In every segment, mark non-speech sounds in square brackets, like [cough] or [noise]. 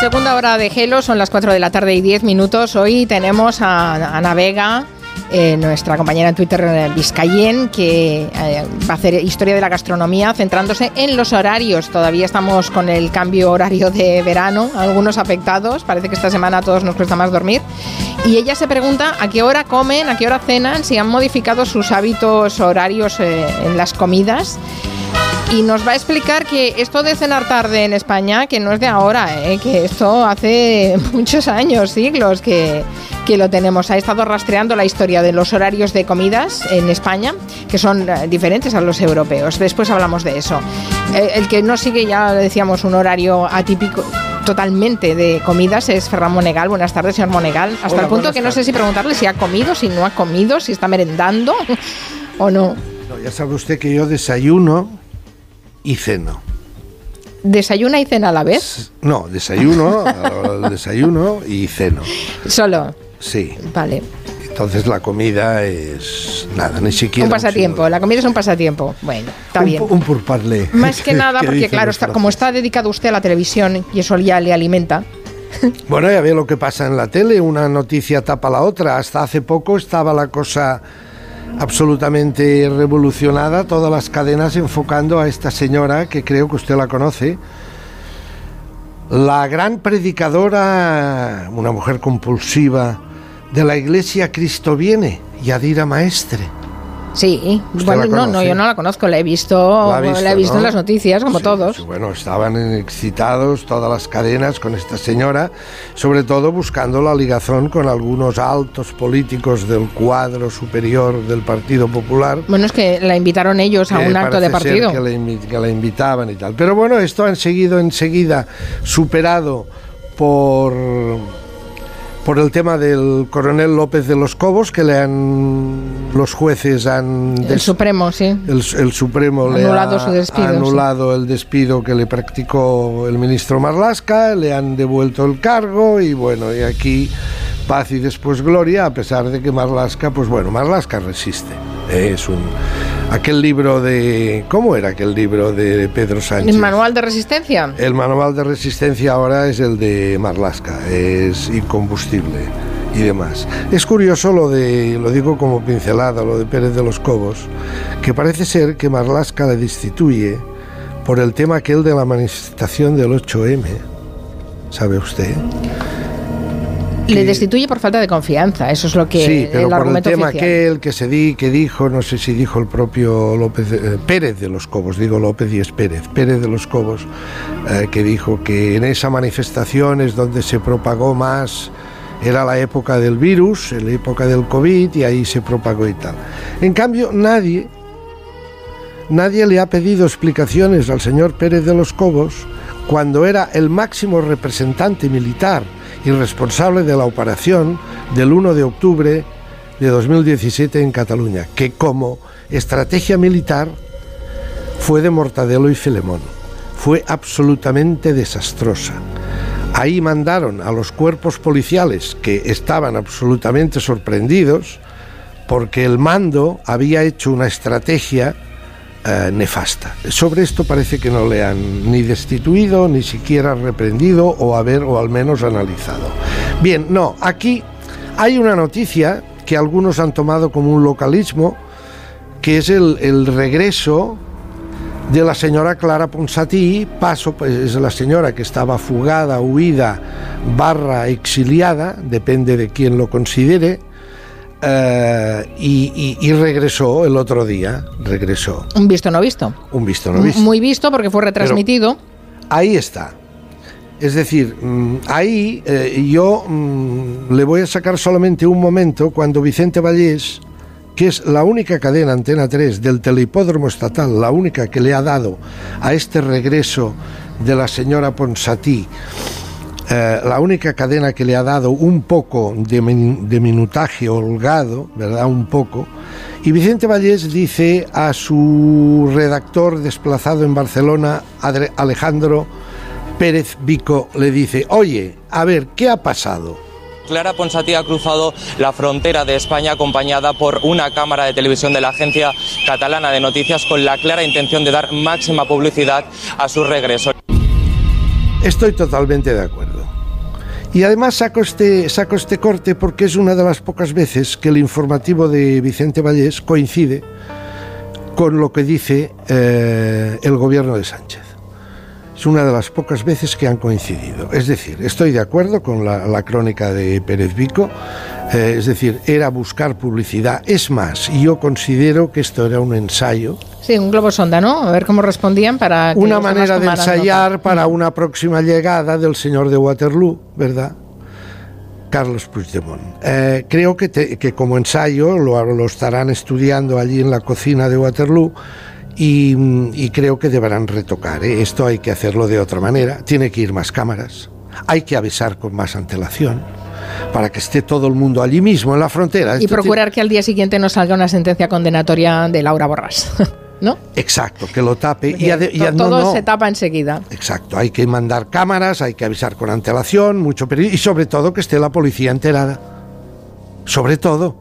Segunda hora de Gelo, son las 4 de la tarde y 10 minutos. Hoy tenemos a Ana Vega, eh, nuestra compañera en Twitter, eh, Vizcayen, que eh, va a hacer historia de la gastronomía centrándose en los horarios. Todavía estamos con el cambio horario de verano, algunos afectados. Parece que esta semana a todos nos cuesta más dormir. Y ella se pregunta a qué hora comen, a qué hora cenan, si han modificado sus hábitos horarios en las comidas y nos va a explicar que esto de cenar tarde en España, que no es de ahora, ¿eh? que esto hace [laughs] muchos años, siglos que, que lo tenemos. Ha estado rastreando la historia de los horarios de comidas en España, que son eh, diferentes a los europeos. Después hablamos de eso. Eh, el que no sigue, ya decíamos, un horario atípico totalmente de comidas es Ferran Monegal. Buenas tardes, señor Monegal. Hasta el punto que no sé si preguntarle si ha comido, si no ha comido, si está merendando [laughs] o no. no ya sabe usted que yo desayuno y ceno. ¿Desayuna y cena a la vez? No, desayuno, [laughs] desayuno y ceno. ¿Solo? Sí. Vale. Entonces la comida es nada, ni siquiera. Un pasatiempo, la comida es un pasatiempo. Bueno, está bien. Un purparle. Más que [laughs] nada, porque claro, está, como está dedicado usted a la televisión y eso ya le alimenta. [laughs] Bueno, ya ve lo que pasa en la tele, una noticia tapa la otra. Hasta hace poco estaba la cosa absolutamente revolucionada, todas las cadenas enfocando a esta señora que creo que usted la conoce, la gran predicadora, una mujer compulsiva de la iglesia Cristo viene, Yadira Maestre. Sí, bueno, no, no, yo no la conozco, la he visto, la, he visto en las noticias, como todos. bueno, estaban excitados todas las cadenas con esta señora, sobre todo buscando la ligazón con algunos altos políticos del cuadro superior del Partido Popular. Bueno, es que la invitaron ellos a un acto de partido. que, que la invitaban y tal. Pero bueno, esto han seguido enseguida superado por por el tema del coronel López de los Cobos, que le han los jueces han el Supremo, sí, el, Supremo anulado le ha anulado el despido que le practicó el ministro Marlasca, le han devuelto el cargo y bueno y aquí paz y después gloria, a pesar de que Marlasca, pues bueno, Marlasca resiste, es un aquel libro de... ¿Cómo era aquel libro de Pedro Sánchez? ¿El manual de resistencia? El manual de resistencia ahora es el de Marlasca, es incombustible y demás. Es curioso lo de, lo digo como pincelada, lo de Pérez de los Cobos, que parece ser que Marlasca le destituye por el tema aquel de la manifestación del 8M, ¿sabe usted? Le destituye por falta de confianza, eso es lo que sí, pero por el tema aquel que se di, que dijo, no sé si dijo el propio López eh, Pérez de los Cobos, digo López y es Pérez, Pérez de los Cobos, eh, que dijo que en esa manifestación es donde se propagó más era la época del virus, la época del COVID y ahí se propagó y tal. En cambio, nadie nadie le ha pedido explicaciones al señor Pérez de los Cobos cuando era el máximo representante militar y responsable de la operación del 1 de octubre de 2017 en Cataluña, que como estrategia militar fue de Mortadelo y Filemón. Fue absolutamente desastrosa. Ahí mandaron a los cuerpos policiales que estaban absolutamente sorprendidos porque el mando había hecho una estrategia eh, nefasta. Sobre esto parece que no le han ni destituido, ni siquiera reprendido o haber o al menos analizado. Bien, no, aquí hay una noticia que algunos han tomado como un localismo, que es el, el regreso de la señora Clara Ponsatí, paso, pues, es la señora que estaba fugada, huida, barra exiliada, depende de quién lo considere, eh, y, regresó el otro día, regresó. Un visto no visto. Un visto no visto. Muy visto porque fue retransmitido. ahí está. Es decir, mm, ahí eh, yo mm, le voy a sacar solamente un momento cuando Vicente Vallés, que es la única cadena Antena 3 del Telehipódromo Estatal, la única que le ha dado a este regreso de la señora Ponsatí, eh, la única cadena que le ha dado un poco de, minutaje holgado, ¿verdad? Un poco. Y Vicente Vallés dice a su redactor desplazado en Barcelona, Alejandro Pérez Vico, le dice, oye, a ver, ¿qué ha pasado? Clara Ponsatí ha cruzado la frontera de España acompañada por una cámara de televisión de la agencia catalana de noticias con la clara intención de dar máxima publicidad a su regreso. Estoy totalmente de acuerdo. Y además saco este, saco este corte porque es una de las pocas veces que el informativo de Vicente Vallés coincide con lo que dice eh, el gobierno de Sánchez. Es una de las pocas veces que han coincidido. Es decir, estoy de acuerdo con la, crónica de Pérez Vico, eh, es decir, era buscar publicidad. Es más, yo considero que esto era un ensayo. Sí, un globo sonda, ¿no? A ver cómo respondían para... una manera de ensayar para una próxima llegada del señor de Waterloo, ¿verdad? Carlos Puigdemont. Eh, creo que, que, como ensayo lo, lo, estarán estudiando allí en la cocina de Waterloo y, creo que deberán retocar. ¿eh? Esto hay que hacerlo de otra manera. Tiene que ir más cámaras. Hay que avisar con más antelación para que esté todo el mundo allí mismo en la frontera. Y procurar que al día siguiente no salga una sentencia condenatoria de Laura Borras. [laughs] ¿no? Exacto, que lo tape. y, todo se tapa enseguida. Exacto, hay que mandar cámaras, hay que avisar con antelación, mucho y sobre todo que esté la policía enterada. Sobre todo,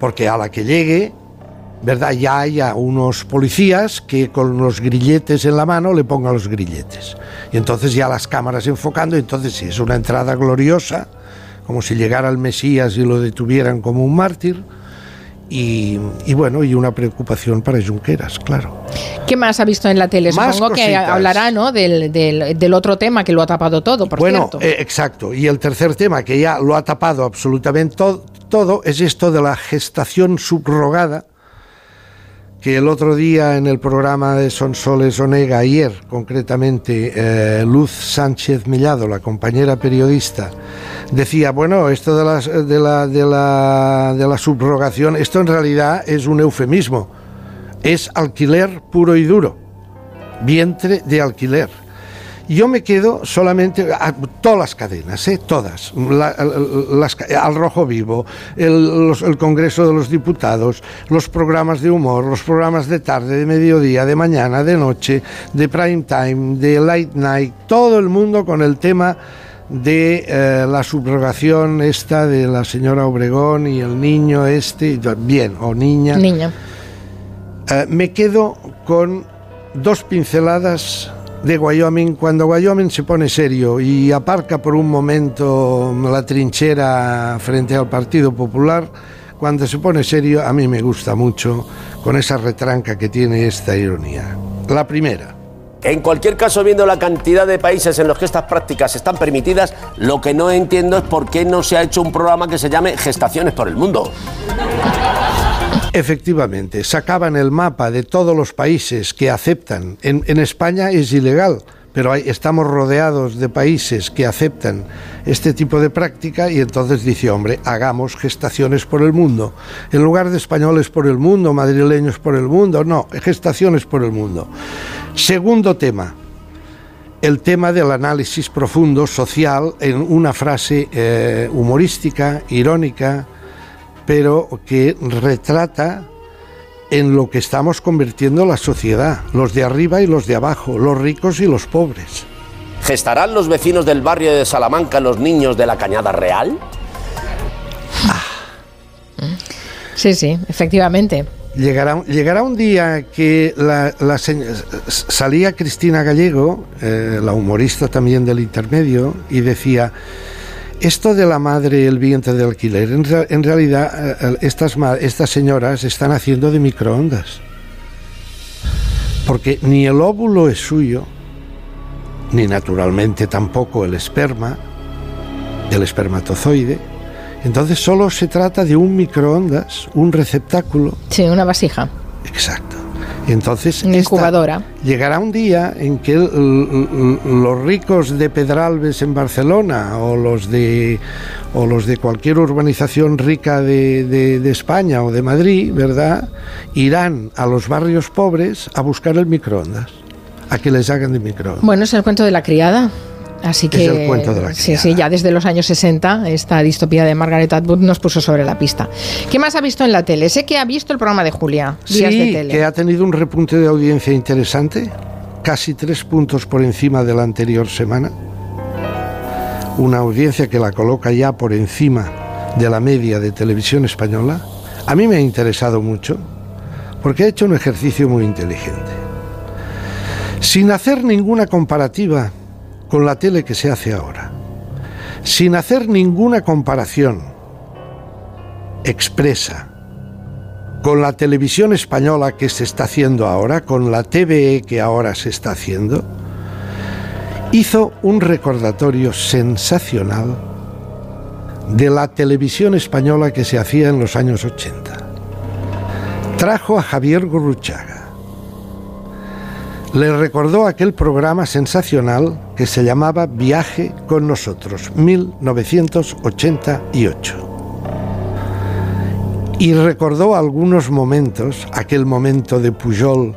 porque a la que llegue, ¿verdad? Ya haya unos policías que con los grilletes en la mano le pongan los grilletes. Y entonces ya las cámaras enfocando, y entonces sí, es una entrada gloriosa, como si llegara el Mesías y lo detuvieran como un mártir y, bueno, y una preocupación para Junqueras, claro. ¿Qué más ha visto en la tele? Supongo que hablará ¿no? Del, del, otro tema que lo ha tapado todo, por bueno, eh, exacto. Y el tercer tema que ya lo ha tapado absolutamente todo, todo es esto de la gestación subrogada que el otro día en el programa de Sonsoles Onega, ayer concretamente, eh, Luz Sánchez Millado, la compañera periodista, decía, bueno, esto de, la, de la subrogación, esto en realidad es un eufemismo, es alquiler puro y duro, vientre de alquiler. Yo me quedo solamente a todas las cadenas, ¿eh? todas, las, al Rojo Vivo, el, el, Congreso de los Diputados, los programas de humor, los programas de tarde, de mediodía, de mañana, de noche, de prime time, de late night, todo el mundo con el tema de eh, la subrogación esta de la señora Obregón y el niño este, bien, o niña. Niña. Eh, me quedo con dos pinceladas de Wyoming cuando Wyoming se pone serio y aparca por un momento la trinchera frente al Partido Popular, cuando se pone serio a mí me gusta mucho con esa retranca que tiene esta ironía. La primera. En cualquier caso, viendo la cantidad de países en los que estas prácticas están permitidas, lo que no entiendo es por qué no se ha hecho un programa que se llame Gestaciones por el Mundo. Efectivamente, sacaban el mapa de todos los países que aceptan. En, España es ilegal, pero estamos rodeados de países que aceptan este tipo de práctica y entonces dice, hombre, hagamos gestaciones por el mundo. En lugar de españoles por el mundo, madrileños por el mundo, no, gestaciones por el mundo. Segundo tema, el tema del análisis profundo social en una frase eh, humorística, irónica, pero que retrata en lo que estamos convirtiendo la sociedad, los de arriba y los de abajo, los ricos y los pobres. ¿Gestarán los vecinos del barrio de Salamanca los niños de la Cañada Real? Sí, sí, efectivamente. Llegará, llegará un día que la, salía Cristina Gallego, eh, la humorista también del intermedio, y decía, esto de la madre el vientre de alquiler, en, realidad eh, estas, estas señoras están haciendo de microondas. Porque ni el óvulo es suyo, ni naturalmente tampoco el esperma, el espermatozoide. Entonces solo se trata de un microondas, un receptáculo. Sí, una vasija. Exacto. Entonces, incubadora. llegará un día en que los ricos de Pedralbes en Barcelona o los de, o los de cualquier urbanización rica de, de, España o de Madrid, ¿verdad? Irán a los barrios pobres a buscar el microondas, a que les hagan de microondas. Bueno, es el cuento de la criada. Así que, es el cuento de la sí, sí, ya desde los años 60 esta distopía de Margaret Atwood nos puso sobre la pista. ¿Qué más ha visto en la tele? Sé que ha visto el programa de Julia, sí, que ha tenido un repunte de audiencia interesante, casi tres puntos por encima de la anterior semana. Una audiencia que la coloca ya por encima de la media de televisión española. A mí me ha interesado mucho porque ha hecho un ejercicio muy inteligente. Sin hacer ninguna comparativa con la tele que se hace ahora. sin hacer ninguna comparación expresa con la televisión española que se está haciendo ahora, con la TVE que ahora se está haciendo, hizo un recordatorio sensacional de la televisión española que se hacía en los años 80. Trajo a Javier Gurruchaga. Le recordó aquel programa sensacional que se llamaba Viaje con nosotros, 1988 y recordó algunos momentos, aquel momento de Pujol,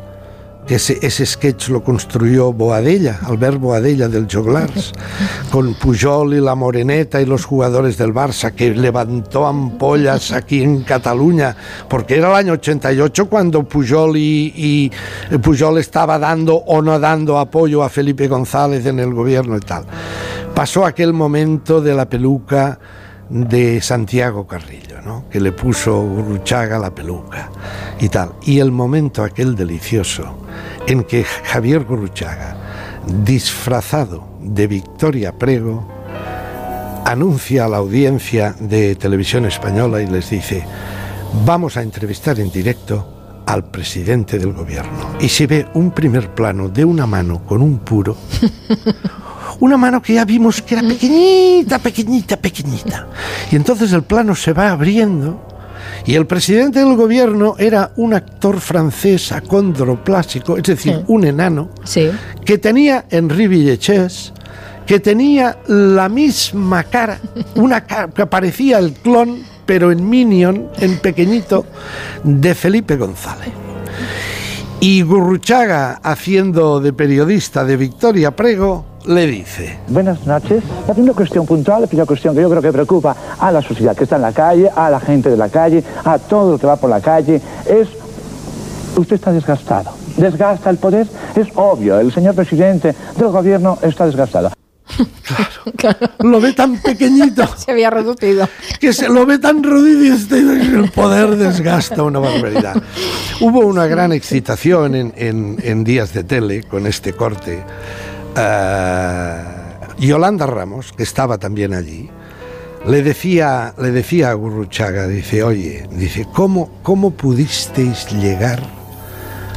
que ese, ese sketch lo construyó Boadella, Albert Boadella del Joglars, [laughs] con Pujol y la Moreneta y los jugadores del Barça, que levantó ampollas aquí en Cataluña, porque era el año 88 cuando Pujol y, y Pujol estaba dando o no dando apoyo a Felipe González en el gobierno y tal. Pasó aquel momento de la peluca de Santiago Carrillo, ¿no? que le puso Gurruchaga la peluca y tal. Y el momento aquel delicioso en que Javier Gurruchaga, disfrazado de Victoria Prego, anuncia a la audiencia de televisión española y les dice, vamos a entrevistar en directo al presidente del gobierno. Y se ve un primer plano de una mano con un puro, [laughs] una mano que ya vimos que era pequeñita, pequeñita, pequeñita. Y entonces el plano se va abriendo y el presidente del gobierno era un actor francés acondroplásico, es decir, un enano, que tenía Henri Villechés, que tenía la misma cara, una cara que parecía el clon, pero en Minion, en pequeñito, de Felipe González. Y Gurruchaga, haciendo de periodista de Victoria Prego, le dice. Buenas noches. La primera cuestión puntual, la primera cuestión que yo creo que preocupa a la sociedad que está en la calle, a la gente de la calle, a todo lo que va por la calle, es usted está desgastado. Desgasta el poder, es obvio, el señor presidente del gobierno está desgastado. Claro, Lo ve tan pequeñito. [laughs] se había reducido. Que se lo ve tan reducido el poder desgasta una barbaridad. Hubo una gran excitación en, en días de tele con este corte uh, Yolanda Ramos, que estaba también allí, le decía, le decía a Gurruchaga, dice, oye, dice, ¿cómo, ¿cómo pudisteis llegar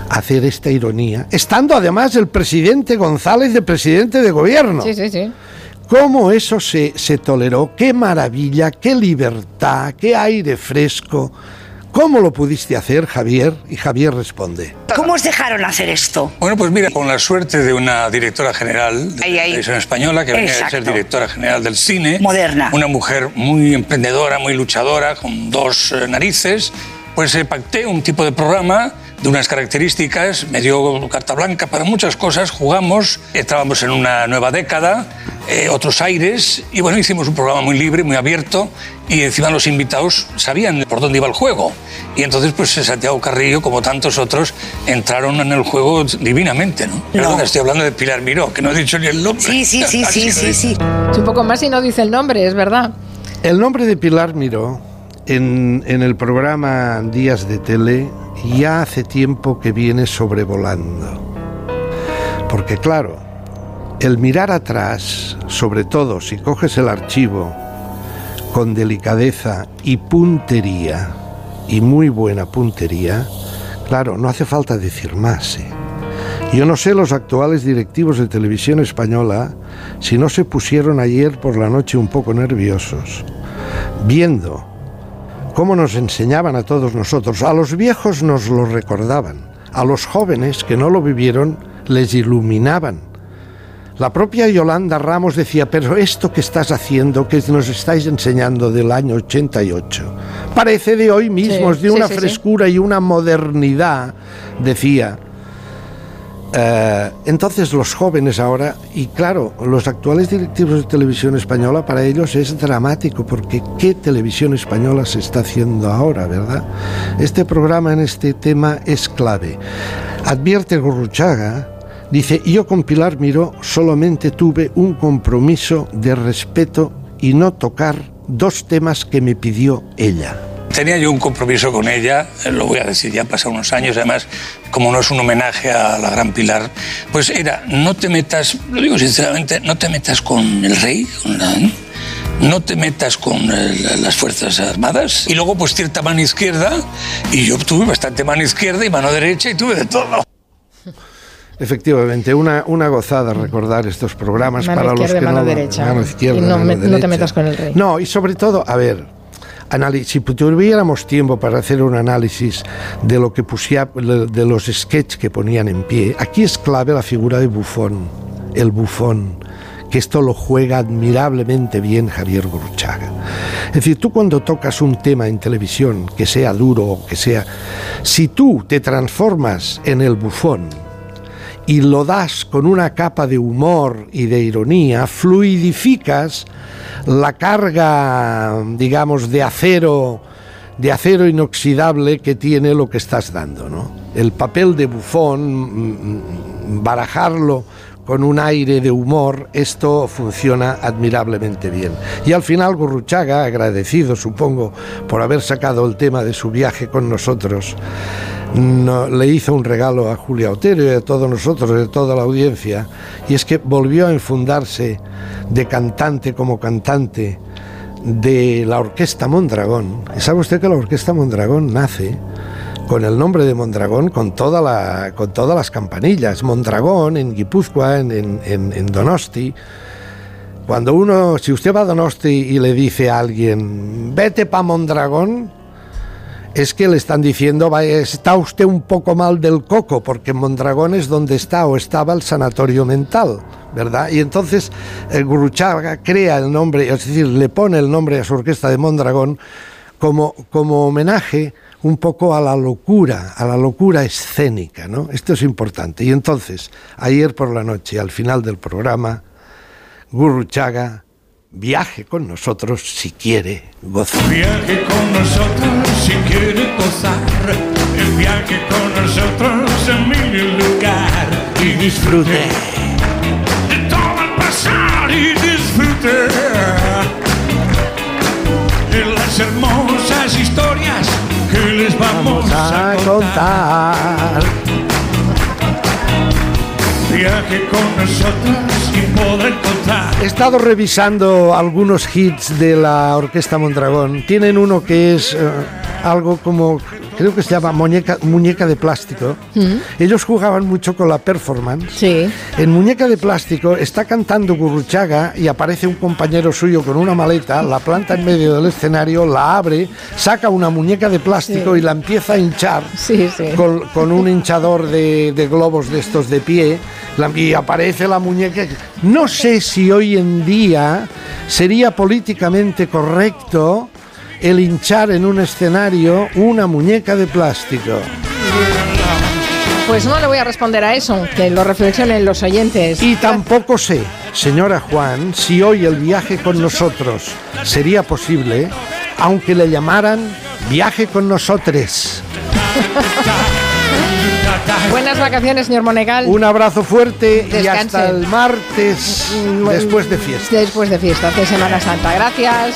a hacer esta ironía? Estando además el presidente González de presidente de gobierno. Sí, sí, sí. ¿Cómo eso se, se toleró? ¡Qué maravilla! ¡Qué libertad! ¡Qué aire fresco! ¿Cómo lo pudiste hacer, Javier? Y Javier responde. ¿Cómo os dejaron hacer esto? Bueno, pues mira, con la suerte de una directora general de la televisión española, que venía a ser directora general del cine. Moderna. Una mujer muy emprendedora, muy luchadora, con dos eh, narices. Pues eh, pacté un tipo de programa de unas características, me dio carta blanca para muchas cosas, jugamos, estábamos en una nueva década, eh, otros aires, y bueno, hicimos un programa muy libre, muy abierto, y encima los invitados sabían por dónde iba el juego. Y entonces, pues Santiago Carrillo, como tantos otros, entraron en el juego divinamente, ¿no? Perdón, estoy hablando de Pilar Miró, que no he dicho ni el nombre. Sí, sí, sí, sí, [laughs] sí, sí. Es un poco más y no dice el nombre, es verdad. El nombre de Pilar Miró en, en el programa Días de Tele ya hace tiempo que viene sobrevolando. Porque claro, el mirar atrás, sobre todo si coges el archivo con delicadeza y puntería, y muy buena puntería, claro, no hace falta decir más. ¿eh? Yo no sé los actuales directivos de televisión española si no se pusieron ayer por la noche un poco nerviosos, viendo cómo nos enseñaban a todos nosotros. A los viejos nos lo recordaban, a los jóvenes que no lo vivieron les iluminaban. La propia Yolanda Ramos decía, pero esto que estás haciendo, que nos estáis enseñando del año 88, parece de hoy mismo, es de una frescura y una modernidad, decía. Eh, entonces los jóvenes ahora, y claro, los actuales directivos de televisión española, para ellos es dramático, porque ¿qué televisión española se está haciendo ahora, verdad? Este programa en este tema es clave. Advierte Gurruchaga, dice, yo con Pilar Miró solamente tuve un compromiso de respeto y no tocar dos temas que me pidió ella tenía yo un compromiso con ella, eh, lo voy a decir, ya han pasado unos años, además, como no es un homenaje a la gran Pilar, pues era, no te metas, lo digo sinceramente, no te metas con el rey, con la, no te metas con eh, las Fuerzas Armadas. Y luego, pues cierta mano izquierda, y yo tuve bastante mano izquierda y mano derecha, y tuve de todo. Efectivamente, una, una gozada recordar estos programas para los que mano no derecha. mano izquierda, y no, mano me- no te derecha. metas con el rey. No, y sobre todo, a ver, si tuviéramos tiempo para hacer un análisis de lo que pusía, de los sketches que ponían en pie, aquí es clave la figura de Bufón, el bufón, que esto lo juega admirablemente bien Javier Gurruchaga. Es decir, tú cuando tocas un tema en televisión, que sea duro o que sea, si tú te transformas en el bufón, y lo das con una capa de humor y de ironía, fluidificas la carga, digamos, de acero, de acero inoxidable que tiene lo que estás dando, ¿no? El papel de bufón, barajarlo con un aire de humor, esto funciona admirablemente bien. Y al final Gurruchaga, agradecido supongo por haber sacado el tema de su viaje con nosotros, no- le hizo un regalo a Julia Otero y a todos nosotros, de toda la audiencia, y es que volvió a enfundarse de cantante como cantante de la Orquesta Mondragón. Sabe usted que la Orquesta Mondragón nace con el nombre de Mondragón con, todas las campanillas. Mondragón en Guipúzcoa, en- en Donosti. Cuando uno, si usted va a Donosti y le dice a alguien, vete pa Mondragón, es que le están diciendo, "Vaya, está usted un poco mal del coco, porque Mondragón es donde está o estaba el sanatorio mental, ¿verdad? Y entonces el Gurruchaga crea el nombre, es decir, le pone el nombre a su orquesta de Mondragón como, como homenaje un poco a la locura, a la locura escénica, ¿no? Esto es importante. Y entonces, ayer por la noche, al final del programa, Gurruchaga viaje con nosotros si quiere gozar. Viaje con nosotros si quiere gozar. El viaje con nosotros en mi lugar. Y disfrute de todo el pasar y disfrute de las hermosas historias que les vamos a a contar. contar. Viaje con contar. He estado revisando algunos hits de la Orquesta Mondragón. Tienen uno que es eh, algo como, creo que se llama muñeca, muñeca de plástico. Ellos jugaban mucho con la performance. Sí. En Muñeca de Plástico está cantando Gurruchaga y aparece un compañero suyo con una maleta, la planta en medio del escenario, la abre, saca una muñeca de plástico Sí. y la empieza a hinchar Sí, sí. con, con un hinchador de, de globos de estos de pie la- y aparece la muñeca. No sé si hoy en día sería políticamente correcto el hinchar en un escenario una muñeca de plástico. Pues no le voy a responder a eso, que lo reflexionen los oyentes. Y tampoco sé, señora Juan, si hoy el viaje con nosotros sería posible, aunque le llamaran viaje con nosotres. [laughs] Buenas vacaciones, señor Monegal. Un abrazo fuerte y hasta el martes después de fiesta. Después de fiestas de Semana Santa. Gracias.